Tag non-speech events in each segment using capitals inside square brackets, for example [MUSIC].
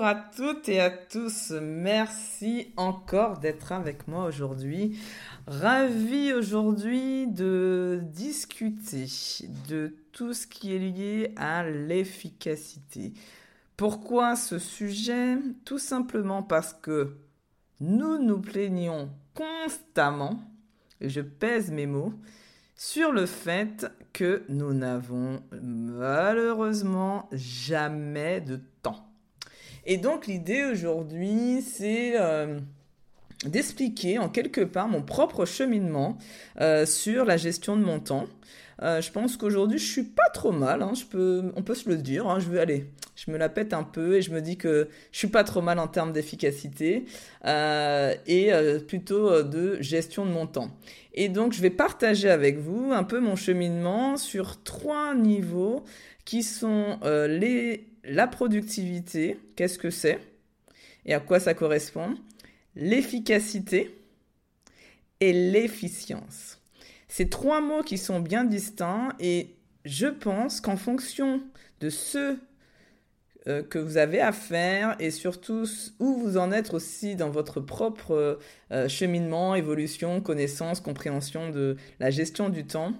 À toutes et à tous. Merci encore d'être avec moi aujourd'hui. Ravi aujourd'hui de discuter de tout ce qui est lié à l'efficacité. Pourquoi ce sujet? Tout simplement parce que nous nous plaignons constamment, et je pèse mes mots, sur le fait que nous n'avons malheureusement jamais de. Et donc l'idée aujourd'hui, c'est... Euh, d'expliquer en quelque part mon propre cheminement euh, sur la gestion de mon temps. Euh, je pense qu'aujourd'hui, je suis pas trop mal. Hein, on peut se le dire. Hein, je vais aller. Je me la pète un peu et je me dis que je suis pas trop mal en termes d'efficacité euh, et plutôt de gestion de mon temps. Et donc, je vais partager avec vous un peu mon cheminement sur trois niveaux qui sont la productivité. Qu'est-ce que c'est et à quoi ça correspond l'efficacité et l'efficience. Ces trois mots qui sont bien distincts et je pense qu'en fonction de ce euh, que vous avez à faire et surtout où vous en êtes aussi dans votre propre euh, cheminement, évolution, connaissance, compréhension de la gestion du temps,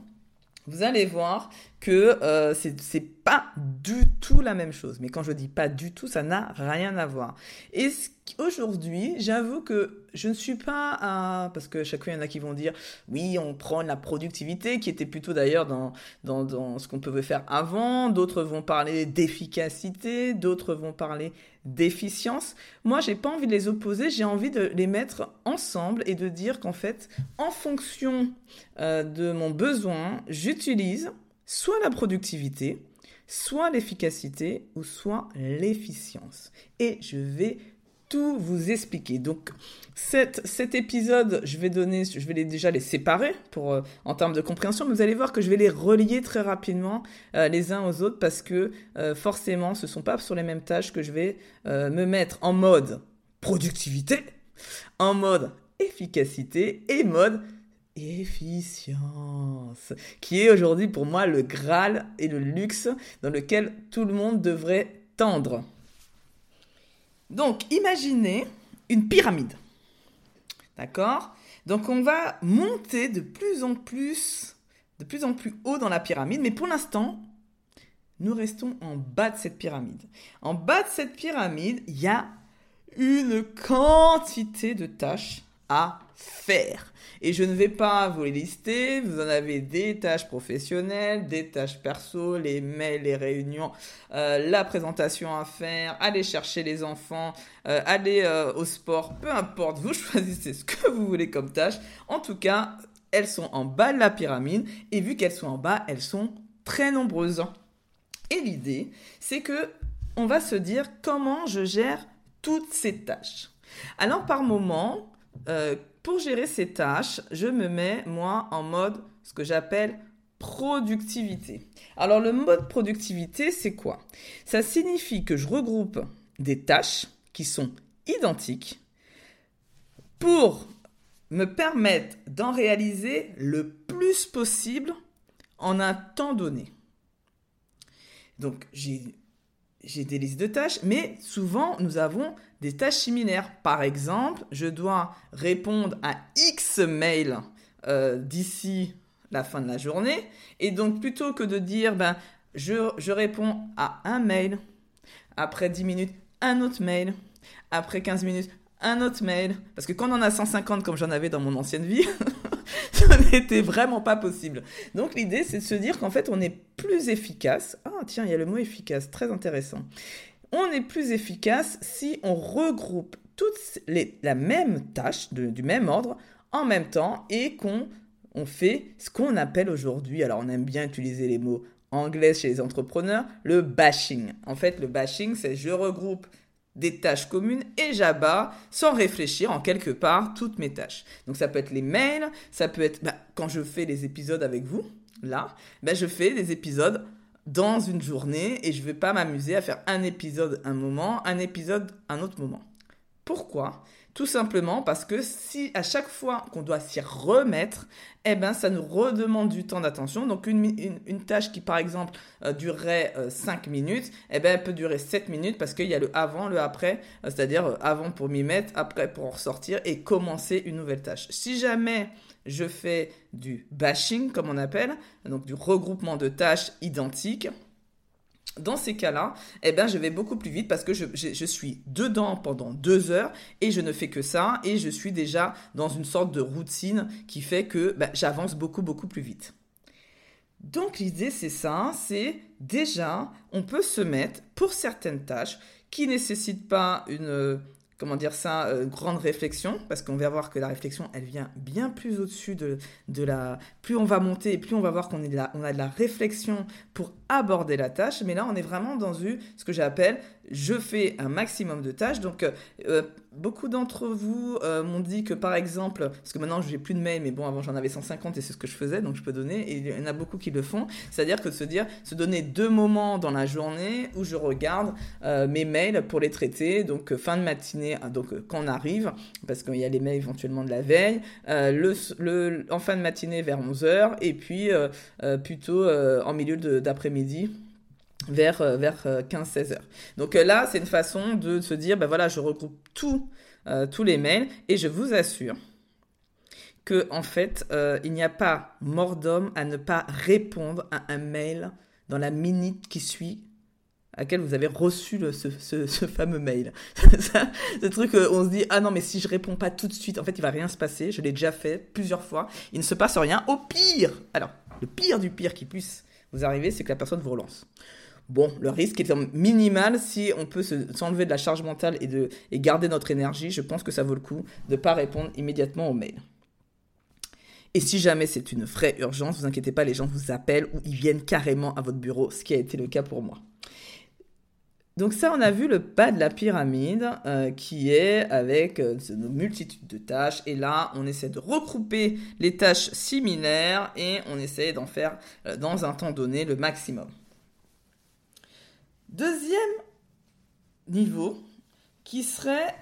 vous allez voir que euh, c'est pas du tout la même chose. Mais quand je dis pas du tout, ça n'a rien à voir. Et aujourd'hui, j'avoue que je ne suis pas à... Parce que chacun, il y en a qui vont dire, oui, on prend la productivité, qui était plutôt d'ailleurs dans, dans, dans, ce qu'on pouvait faire avant. D'autres vont parler d'efficacité, d'autres vont parler d'efficience. Moi, j'ai pas envie de les opposer, j'ai envie de les mettre ensemble et de dire qu'en fait, en fonction euh, de mon besoin, j'utilise soit la productivité, soit l'efficacité ou soit l'efficience. Et je vais tout vous expliquer. Donc cet, épisode, je vais donner, je vais déjà les séparer euh, en termes de compréhension, vous allez voir que je vais les relier très rapidement euh, les uns aux autres parce que euh, forcément, ce sont pas sur les mêmes tâches que je vais me mettre en mode productivité, en mode efficacité et mode efficience, qui est aujourd'hui pour moi le Graal et le luxe dans lequel tout le monde devrait tendre. Donc, imaginez une pyramide. D'accord? Donc, on va monter de plus en plus, de plus en plus haut dans la pyramide, mais pour l'instant, nous restons en bas de cette pyramide. En bas de cette pyramide, il y a une quantité de tâches à faire. Et je ne vais pas vous les lister, vous en avez des tâches professionnelles, des tâches perso, les mails, les réunions, euh, la présentation à faire, aller chercher les enfants, euh, aller euh, au sport, peu importe, vous [LAUGHS] choisissez ce que vous voulez comme tâche. En tout cas, elles sont en bas de la pyramide et vu qu'elles sont en bas, elles sont très nombreuses. Et l'idée, c'est que on va se dire comment je gère toutes ces tâches. Alors par moment, euh, pour gérer ces tâches, je me mets, moi, en mode ce que j'appelle productivité. Alors le mode productivité, c'est quoi? Ça signifie que je regroupe des tâches qui sont identiques pour me permettre d'en réaliser le plus possible en un temps donné. Donc j'ai j'ai des listes de tâches, mais souvent nous avons des tâches similaires. Par exemple, je dois répondre à X mails euh, d'ici la fin de la journée, et donc plutôt que de dire ben je, je réponds à un mail, après 10 minutes un autre mail, après 15 minutes un autre mail, parce que quand on en a 150 comme j'en avais dans mon ancienne vie, [LAUGHS] [LAUGHS] ça n'était vraiment pas possible. Donc l'idée, c'est de se dire qu'en fait, on est plus efficace. Ah, tiens, il y a le mot efficace, très intéressant. On est plus efficace si on regroupe toutes les, la même tâche du même ordre en même temps et qu'on on fait ce qu'on appelle aujourd'hui, alors on aime bien utiliser les mots anglais chez les entrepreneurs, le bashing. En fait, le bashing, c'est je regroupe des tâches communes et j'abats sans réfléchir en quelque part toutes mes tâches. Donc ça peut être les mails, ça peut être bah, quand je fais les épisodes avec vous, là, bah, je fais des épisodes dans une journée et je ne vais pas m'amuser à faire un épisode un moment, un épisode un autre moment. Pourquoi? Tout simplement parce que si à chaque fois qu'on doit s'y remettre, eh ben, ça nous redemande du temps d'attention. Donc une, tâche qui par exemple euh, durerait 5 euh, minutes, eh ben, elle peut durer 7 minutes parce qu'il y a le avant, le après, euh, c'est-à-dire avant pour m'y mettre, après pour en ressortir et commencer une nouvelle tâche. Si jamais je fais du bashing, comme on appelle, donc du regroupement de tâches identiques, dans ces cas-là, eh ben, je vais beaucoup plus vite parce que je, suis dedans pendant deux heures et je ne fais que ça et je suis déjà dans une sorte de routine qui fait que ben, j'avance beaucoup, beaucoup plus vite. Donc l'idée, c'est ça, c'est déjà, on peut se mettre pour certaines tâches qui ne nécessitent pas une comment dire ça, euh, grande réflexion, parce qu'on va voir que la réflexion, elle vient bien plus au-dessus de, la... Plus on va monter, plus on va voir qu'on est on a de la réflexion pour aborder la tâche, mais là, on est vraiment dans ce que j'appelle je fais un maximum de tâches. Donc, euh, euh, beaucoup d'entre vous euh, m'ont dit que, par exemple, parce que maintenant, je n'ai plus de mails, mais bon, avant, j'en avais 150 et c'est ce que je faisais, donc je peux donner. Et il y en a beaucoup qui le font. C'est-à-dire que se dire, se donner deux moments dans la journée où je regarde mes mails pour les traiter. Donc, fin de matinée, ah, donc quand on arrive, parce qu'il y a les mails éventuellement de la veille, le, le, en fin de matinée vers 11h, et puis plutôt en milieu d'après-midi vers, euh, vers 15-16 euh, heures. Donc euh, là, c'est une façon de se dire, ben voilà, je regroupe tous les mails et je vous assure que en fait, il n'y a pas mort d'homme à ne pas répondre à un mail dans la minute qui suit à laquelle vous avez reçu le, ce, ce, fameux mail. [LAUGHS] ce truc, on se dit, ah non, mais si je réponds pas tout de suite, en fait, il va rien se passer. Je l'ai déjà fait plusieurs fois. Il ne se passe rien. Au pire, alors, le pire du pire qui puisse vous arriver, c'est que la personne vous relance. Bon, le risque est minimal si on peut s'enlever de la charge mentale et, de, garder notre énergie. Je pense que ça vaut le coup de ne pas répondre immédiatement au mail. Et si jamais c'est une vraie urgence, vous inquiétez pas, les gens vous appellent ou ils viennent carrément à votre bureau, ce qui a été le cas pour moi. Donc ça, on a vu le bas de la pyramide euh, qui est avec euh, une multitude de tâches. Et là, on essaie de regrouper les tâches similaires et on essaie d'en faire euh, dans un temps donné le maximum. Deuxième niveau, qui serait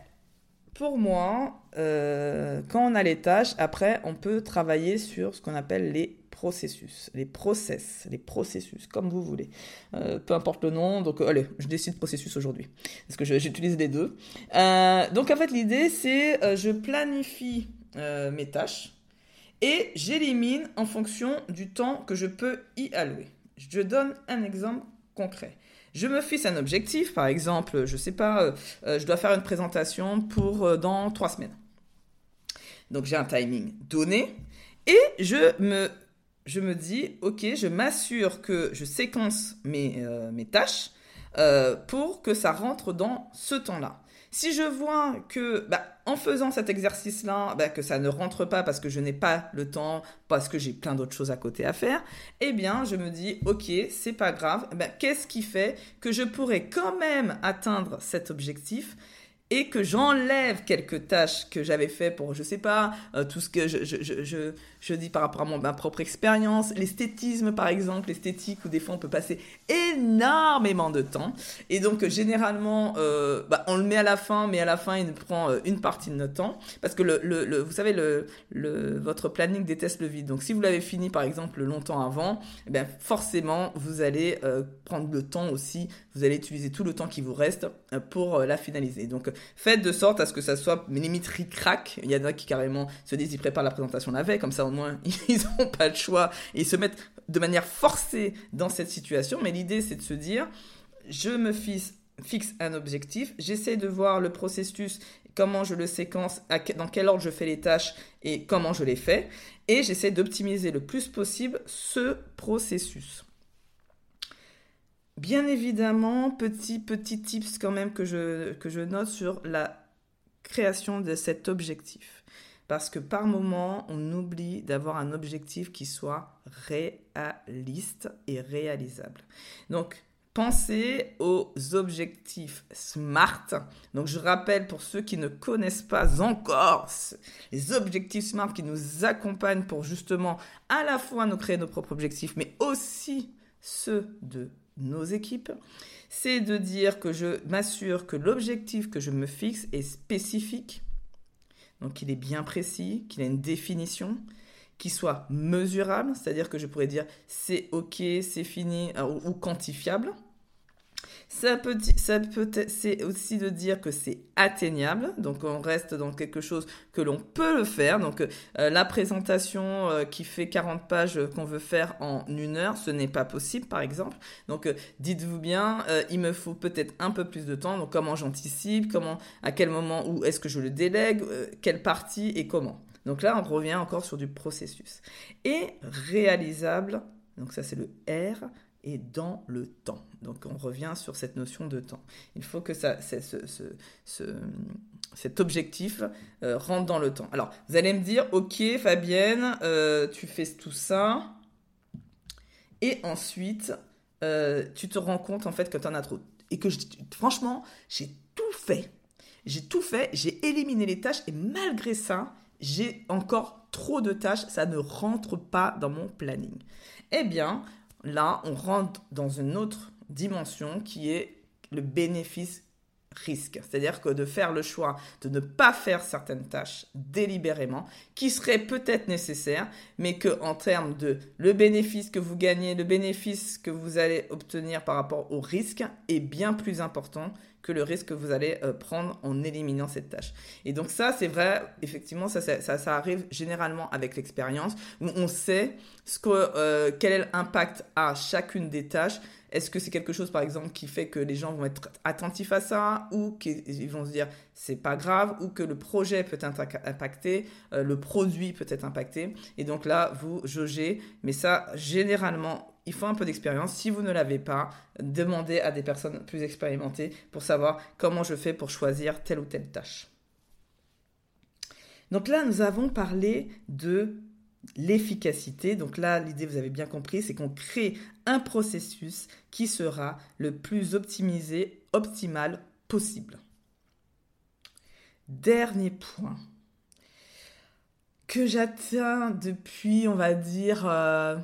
pour moi, euh, quand on a les tâches, après, on peut travailler sur ce qu'on appelle les processus, les process, les processus, comme vous voulez. Euh, peu importe le nom, donc euh, allez, je décide processus aujourd'hui, parce que j'utilise les deux. donc en fait, l'idée, c'est je planifie mes tâches et j'élimine en fonction du temps que je peux y allouer. Je donne un exemple concret. Je me fixe un objectif, par exemple, je sais pas, euh, euh, je dois faire une présentation pour euh, dans trois semaines. Donc j'ai un timing donné et je me, je me dis, ok, je m'assure que je séquence mes, mes tâches pour que ça rentre dans ce temps-là. Si je vois que bah, en faisant cet exercice-là, bah, que ça ne rentre pas parce que je n'ai pas le temps, parce que j'ai plein d'autres choses à côté à faire, eh bien, je me dis, ok, c'est pas grave. Bah, qu'est-ce qui fait que je pourrais quand même atteindre cet objectif? Et que j'enlève quelques tâches que j'avais fait pour, je sais pas, euh, tout ce que je, je, je, je, dis par rapport à mon, ma propre expérience, l'esthétisme par exemple, l'esthétique où des fois on peut passer énormément de temps. Et donc généralement, euh, bah, on le met à la fin, mais à la fin il prend euh, une partie de notre temps. Parce que le, le, vous savez, le, le, votre planning déteste le vide. Donc si vous l'avez fini par exemple longtemps avant, eh forcément vous allez prendre le temps aussi, vous allez utiliser tout le temps qui vous reste pour la finaliser. Donc faites de sorte à ce que ça soit limite ric-rac. Il y en a qui carrément se disent ils préparent la présentation la veille, comme ça au moins [LAUGHS] ils n'ont pas le choix et ils se mettent de manière forcée dans cette situation. Mais l'idée c'est de se dire je me fixe, fixe un objectif, j'essaie de voir le processus, comment je le séquence, dans quel ordre je fais les tâches et comment je les fais. Et j'essaie d'optimiser le plus possible ce processus. Bien évidemment, petit, petit tips quand même que je, que je note sur la création de cet objectif. parce que par moment, on oublie d'avoir un objectif qui soit réaliste et réalisable. Donc, pensez aux objectifs SMART. Donc je rappelle pour ceux qui ne connaissent pas encore les objectifs SMART qui nous accompagnent pour justement à la fois nous créer nos propres objectifs, mais aussi ceux de nos équipes, c'est de dire que je m'assure que l'objectif que je me fixe est spécifique, donc qu'il est bien précis, qu'il a une définition, qu'il soit mesurable, c'est-à-dire que je pourrais dire c'est ok, c'est fini ou quantifiable. Ça peut, ça peut c'est aussi de dire que c'est atteignable, donc on reste dans quelque chose que l'on peut le faire. Donc euh, la présentation euh, qui fait 40 pages qu'on veut faire en une heure, ce n'est pas possible par exemple. Donc euh, dites-vous bien, il me faut peut-être un peu plus de temps. Donc comment j'anticipe, comment, à quel moment, où est-ce que je le délègue, quelle partie et comment? Donc là, on revient encore sur du processus. Et réalisable, donc ça c'est le R, et dans le temps. Donc on revient sur cette notion de temps. Il faut que ça, ce, ce, cet objectif euh, rentre dans le temps. Alors vous allez me dire, ok Fabienne, euh, tu fais tout ça, et ensuite euh, tu te rends compte en fait que tu en as trop. Et que franchement, j'ai tout fait. J'ai tout fait, j'ai éliminé les tâches, et malgré ça, j'ai encore trop de tâches, ça ne rentre pas dans mon planning. Eh bien, là, on rentre dans une autre dimension qui est le bénéfice risque. C'est-à-dire que de faire le choix de ne pas faire certaines tâches délibérément, qui seraient peut-être nécessaires, mais que en termes de le bénéfice que vous gagnez, le bénéfice que vous allez obtenir par rapport au risque est bien plus important que le risque que vous allez euh, prendre en éliminant cette tâche. Et donc ça, c'est vrai, effectivement, ça, ça, arrive généralement avec l'expérience, où on sait euh, quel est l'impact à chacune des tâches. Est-ce que c'est quelque chose, par exemple, qui fait que les gens vont être attentifs à ça, ou qu'ils vont se dire c'est pas grave, ou que le projet peut être impacté, euh, le produit peut être impacté. Et donc là, vous jaugez, mais ça, généralement, il faut un peu d'expérience. Si vous ne l'avez pas, demandez à des personnes plus expérimentées pour savoir comment je fais pour choisir telle ou telle tâche. Donc là, nous avons parlé de l'efficacité. Donc là, l'idée, vous avez bien compris, c'est qu'on crée un processus qui sera le plus optimisé, optimal possible. Dernier point que j'atteins depuis, on va dire, euh,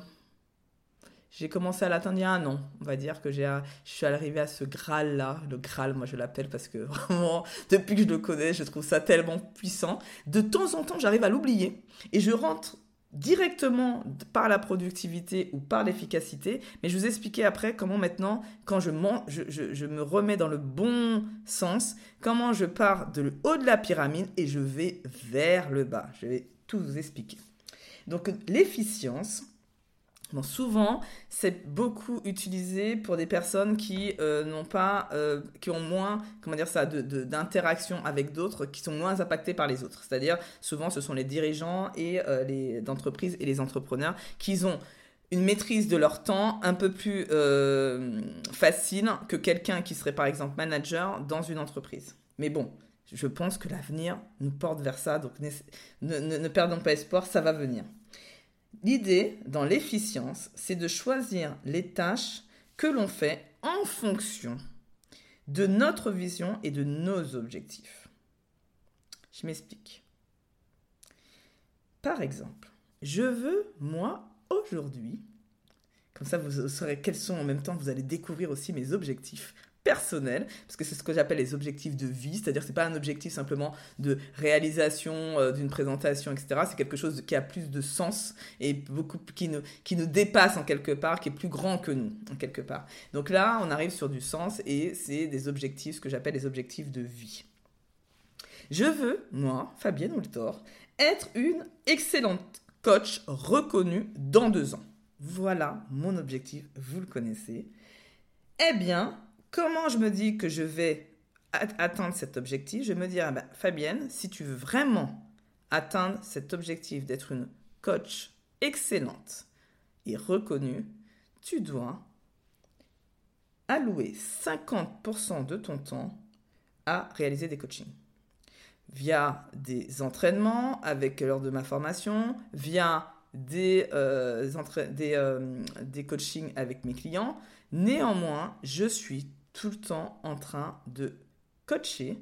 j'ai commencé à l'atteindre il y a un an. On va dire que j'ai, je suis arrivée à ce Graal-là. Le Graal, moi je l'appelle parce que [LAUGHS] vraiment, depuis que je le connais, je trouve ça tellement puissant. De temps en temps, j'arrive à l'oublier et je rentre directement par la productivité ou par l'efficacité. Mais je vous expliquer après comment maintenant, quand je, me remets dans le bon sens, comment je pars de le haut de la pyramide et je vais vers le bas. Je vais tout vous expliquer. Donc l'efficience, souvent, c'est beaucoup utilisé pour des personnes qui euh, n'ont pas, euh, qui ont moins, comment dire ça, d'interaction avec d'autres, qui sont moins impactés par les autres. C'est-à-dire, souvent, ce sont les dirigeants et euh, les d'entreprises et les entrepreneurs qui ont une maîtrise de leur temps un peu plus facile que quelqu'un qui serait par exemple manager dans une entreprise. Mais bon, je pense que l'avenir nous porte vers ça, donc ne perdons pas espoir, ça va venir. L'idée dans l'efficience, c'est de choisir les tâches que l'on fait en fonction de notre vision et de nos objectifs. Je m'explique. Par exemple, je veux, moi, aujourd'hui, comme ça vous saurez quels sont en même temps, vous allez découvrir aussi mes objectifs personnel, parce que c'est ce que j'appelle les objectifs de vie, c'est-à-dire c'est pas un objectif simplement de réalisation euh, d'une présentation, etc. C'est quelque chose qui a plus de sens et beaucoup qui nous, qui nous dépasse en quelque part, qui est plus grand que nous en quelque part. Donc là, on arrive sur du sens et c'est des objectifs, ce que j'appelle les objectifs de vie. Je veux, moi, Fabienne Oultor, être une excellente coach reconnue dans deux ans. Voilà mon objectif, vous le connaissez. Eh bien, Comment je me dis que je vais atteindre cet objectif? Je me dis, ah ben, Fabienne, si tu veux vraiment atteindre cet objectif d'être une coach excellente et reconnue, tu dois allouer 50% de ton temps à réaliser des coachings. via des entraînements avec lors de ma formation, via des, euh, euh, des coachings avec mes clients. Néanmoins, je suis tout le temps en train de coacher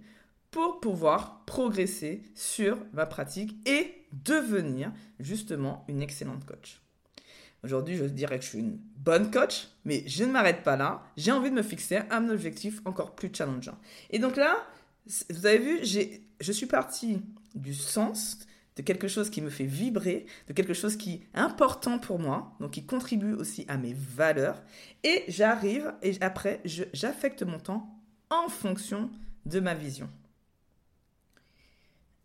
pour pouvoir progresser sur ma pratique et devenir justement une excellente coach. Aujourd'hui, je dirais que je suis une bonne coach, mais je ne m'arrête pas là. J'ai envie de me fixer un objectif encore plus challengeant. Et donc là, vous avez vu, je suis partie du sens, de quelque chose qui me fait vibrer, de quelque chose qui est important pour moi, donc qui contribue aussi à mes valeurs. Et j'arrive, et après, j'affecte mon temps en fonction de ma vision.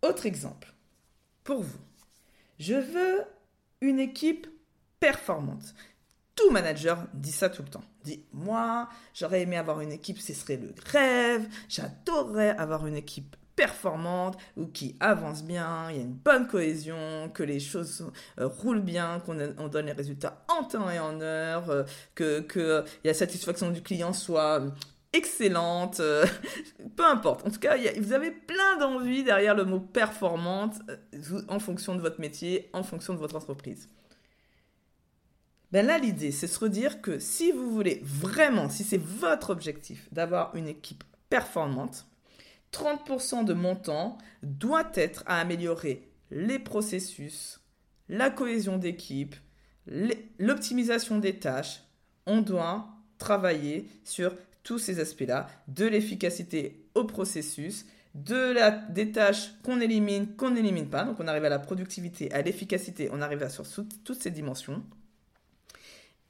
Autre exemple, pour vous, je veux une équipe performante. Tout manager dit ça tout le temps. Dit, moi, j'aurais aimé avoir une équipe, ce serait le rêve, j'adorerais avoir une équipe performante ou qui avance bien, il y a une bonne cohésion, que les choses euh, roulent bien, qu'on donne les résultats en temps et en heure, euh, que, que la satisfaction du client soit excellente, euh, [LAUGHS] peu importe. En tout cas, vous avez plein d'envies derrière le mot performante en fonction de votre métier, en fonction de votre entreprise. Ben là, l'idée, c'est se redire que si vous voulez vraiment, si c'est votre objectif d'avoir une équipe performante, 30% de mon temps doit être à améliorer les processus, la cohésion d'équipe, l'optimisation des tâches. On doit travailler sur tous ces aspects-là, de l'efficacité au processus, de la, des tâches qu'on élimine, qu'on n'élimine pas. Donc on arrive à la productivité, à l'efficacité, on arrive à sur toutes ces dimensions.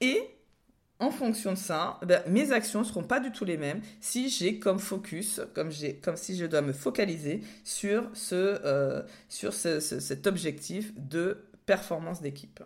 Et en fonction de ça, ben, mes actions ne seront pas du tout les mêmes si j'ai comme focus, comme, si je dois me focaliser sur, euh, sur cet objectif de performance d'équipe.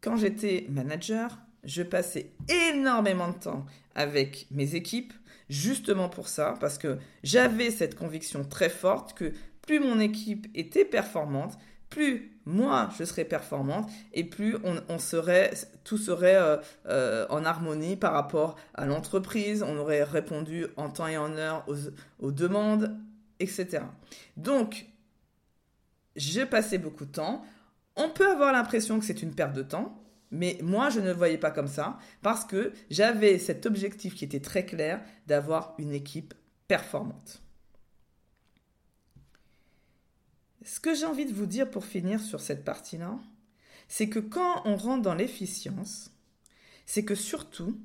Quand j'étais manager, je passais énormément de temps avec mes équipes, justement pour ça, parce que j'avais cette conviction très forte que plus mon équipe était performante, plus moi je serais performante et plus on, serait, tout serait euh, euh, en harmonie par rapport à l'entreprise, on aurait répondu en temps et en heure aux, demandes, etc. Donc, j'ai passé beaucoup de temps. On peut avoir l'impression que c'est une perte de temps, mais moi, je ne le voyais pas comme ça parce que j'avais cet objectif qui était très clair d'avoir une équipe performante. Ce que j'ai envie de vous dire pour finir sur cette partie-là, c'est que quand on rentre dans l'efficience, c'est que surtout,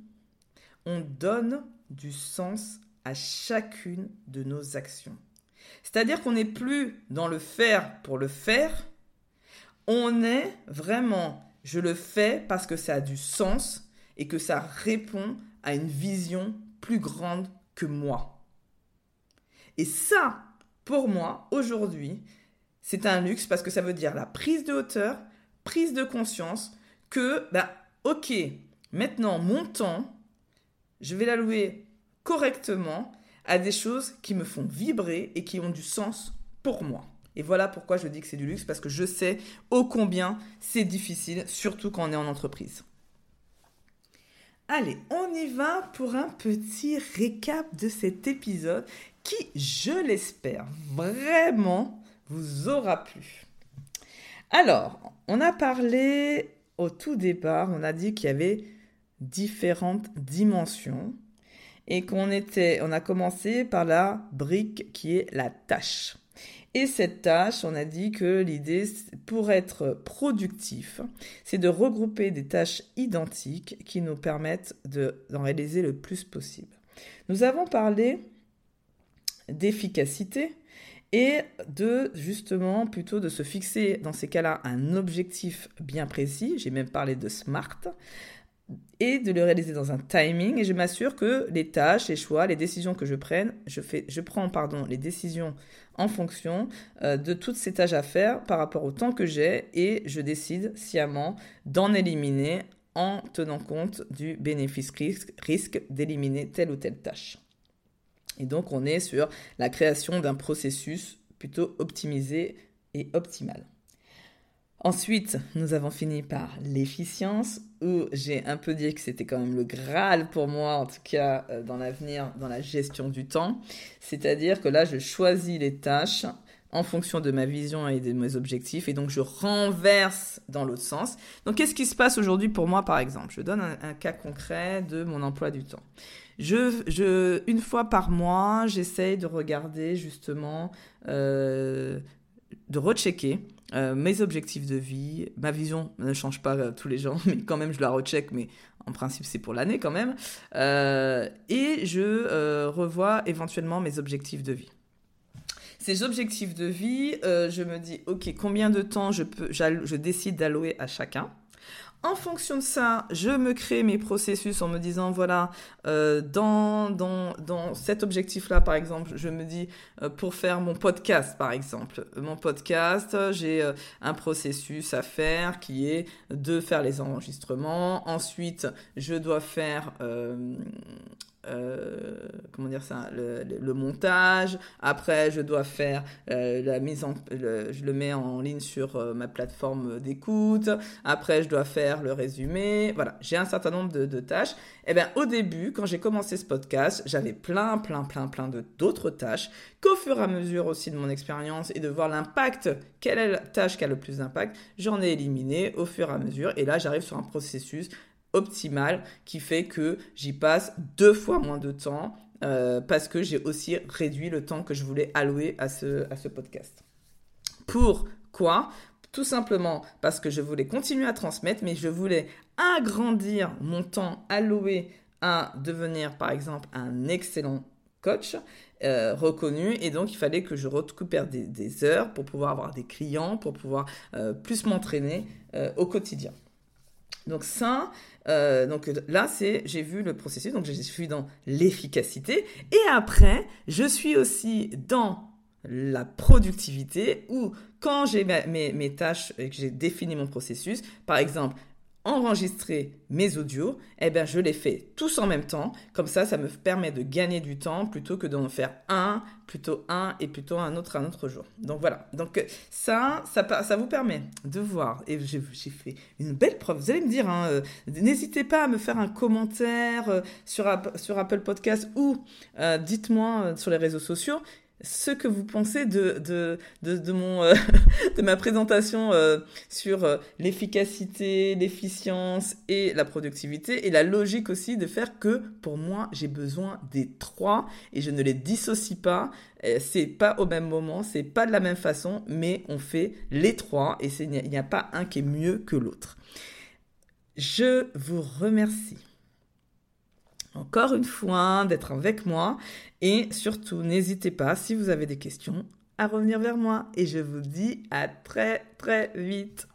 on donne du sens à chacune de nos actions. C'est-à-dire qu'on n'est plus dans le faire pour le faire, on est vraiment, je le fais parce que ça a du sens et que ça répond à une vision plus grande que moi. Et ça, pour moi, aujourd'hui, c'est un luxe parce que ça veut dire la prise de hauteur, prise de conscience que, bah, ok, maintenant mon temps, je vais l'allouer correctement à des choses qui me font vibrer et qui ont du sens pour moi. Et voilà pourquoi je dis que c'est du luxe, parce que je sais ô combien c'est difficile, surtout quand on est en entreprise. Allez, on y va pour un petit récap de cet épisode qui, je l'espère, vraiment vous aura plu. Alors, on a parlé au tout départ, on a dit qu'il y avait différentes dimensions et qu'on était, on a commencé par la brique qui est la tâche. Et cette tâche, on a dit que l'idée, pour être productif, c'est de regrouper des tâches identiques qui nous permettent d'en réaliser le plus possible. Nous avons parlé d'efficacité, et de justement plutôt de se fixer dans ces cas-là un objectif bien précis, j'ai même parlé de SMART, et de le réaliser dans un timing et je m'assure que les tâches, les choix, les décisions que je prenne, je, fais, je prends les décisions en fonction euh, de toutes ces tâches à faire par rapport au temps que j'ai et je décide sciemment d'en éliminer en tenant compte du bénéfice-risque risque d'éliminer telle ou telle tâche. Donc on est sur la création d'un processus plutôt optimisé et optimal. Ensuite, nous avons fini par l'efficience, où j'ai un peu dit que c'était quand même le Graal pour moi, en tout cas euh, dans l'avenir, dans la gestion du temps. C'est-à-dire que là, je choisis les tâches en fonction de ma vision et de mes objectifs, et donc je renverse dans l'autre sens. Donc qu'est-ce qui se passe aujourd'hui pour moi, par exemple? Je donne un, cas concret de mon emploi du temps. Je, une fois par mois, j'essaye de regarder justement, euh, de rechecker euh, mes objectifs de vie, ma vision ne change pas euh, tous les jours, [LAUGHS] mais quand même je la recheck, mais en principe c'est pour l'année quand même. Et je revois éventuellement mes objectifs de vie. Ces objectifs de vie, je me dis, ok, combien de temps je, peux, je décide d'allouer à chacun? En fonction de ça, je me crée mes processus en me disant, voilà, euh, dans, dans, dans cet objectif-là, par exemple, je me dis, euh, pour faire mon podcast, par exemple, mon podcast, j'ai euh, un processus à faire qui est de faire les enregistrements. Ensuite, je dois faire euh, comment dire ça, le, montage. Après, je dois faire euh, la mise en, je le mets en ligne sur euh, ma plateforme d'écoute. Après, je dois faire le résumé. Voilà, j'ai un certain nombre de, tâches. Et eh bien, au début, quand j'ai commencé ce podcast, j'avais plein, plein, plein, plein de d'autres tâches qu'au fur et à mesure aussi de mon expérience et de voir l'impact, quelle est la tâche qui a le plus d'impact, j'en ai éliminé au fur et à mesure. Et là, j'arrive sur un processus optimale qui fait que j'y passe deux fois moins de temps euh, parce que j'ai aussi réduit le temps que je voulais allouer à ce, à ce podcast. Pourquoi Tout simplement parce que je voulais continuer à transmettre, mais je voulais agrandir mon temps alloué à devenir, par exemple, un excellent coach euh, reconnu et donc il fallait que je récupère des, heures pour pouvoir avoir des clients, pour pouvoir euh, plus m'entraîner au quotidien. Donc ça, euh, donc là, c'est j'ai vu le processus, donc je suis dans l'efficacité. Et après, je suis aussi dans la productivité où quand j'ai mes, mes, tâches et que j'ai défini mon processus, par exemple, enregistrer mes audios, eh bien, je les fais tous en même temps. Comme ça, ça me permet de gagner du temps plutôt que d'en faire un, plutôt un et plutôt un autre un autre jour. Donc voilà. Donc ça, ça, ça vous permet de voir. Et j'ai fait une belle preuve. Vous allez me dire, hein, euh, n'hésitez pas à me faire un commentaire euh, sur, Apple Podcast ou euh, dites-moi sur les réseaux sociaux ce que vous pensez de, euh, [LAUGHS] ma présentation euh, sur euh, l'efficacité, l'efficience et la productivité et la logique aussi de faire que pour moi j'ai besoin des trois et je ne les dissocie pas. C'est pas au même moment, c'est pas de la même façon, mais on fait les trois et il n'y a pas un qui est mieux que l'autre. Je vous remercie encore une fois d'être avec moi et surtout n'hésitez pas si vous avez des questions à revenir vers moi et je vous dis à très très vite.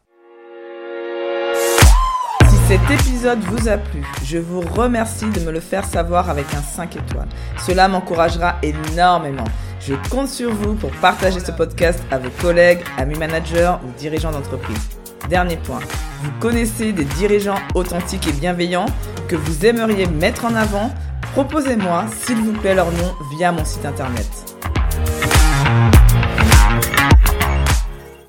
Si cet épisode vous a plu, je vous remercie de me le faire savoir avec un 5 étoiles. Cela m'encouragera énormément. Je compte sur vous pour partager ce podcast à vos collègues, amis managers ou dirigeants d'entreprise. Dernier point, vous connaissez des dirigeants authentiques et bienveillants que vous aimeriez mettre en avant Proposez-moi, s'il vous plaît, leur nom via mon site internet.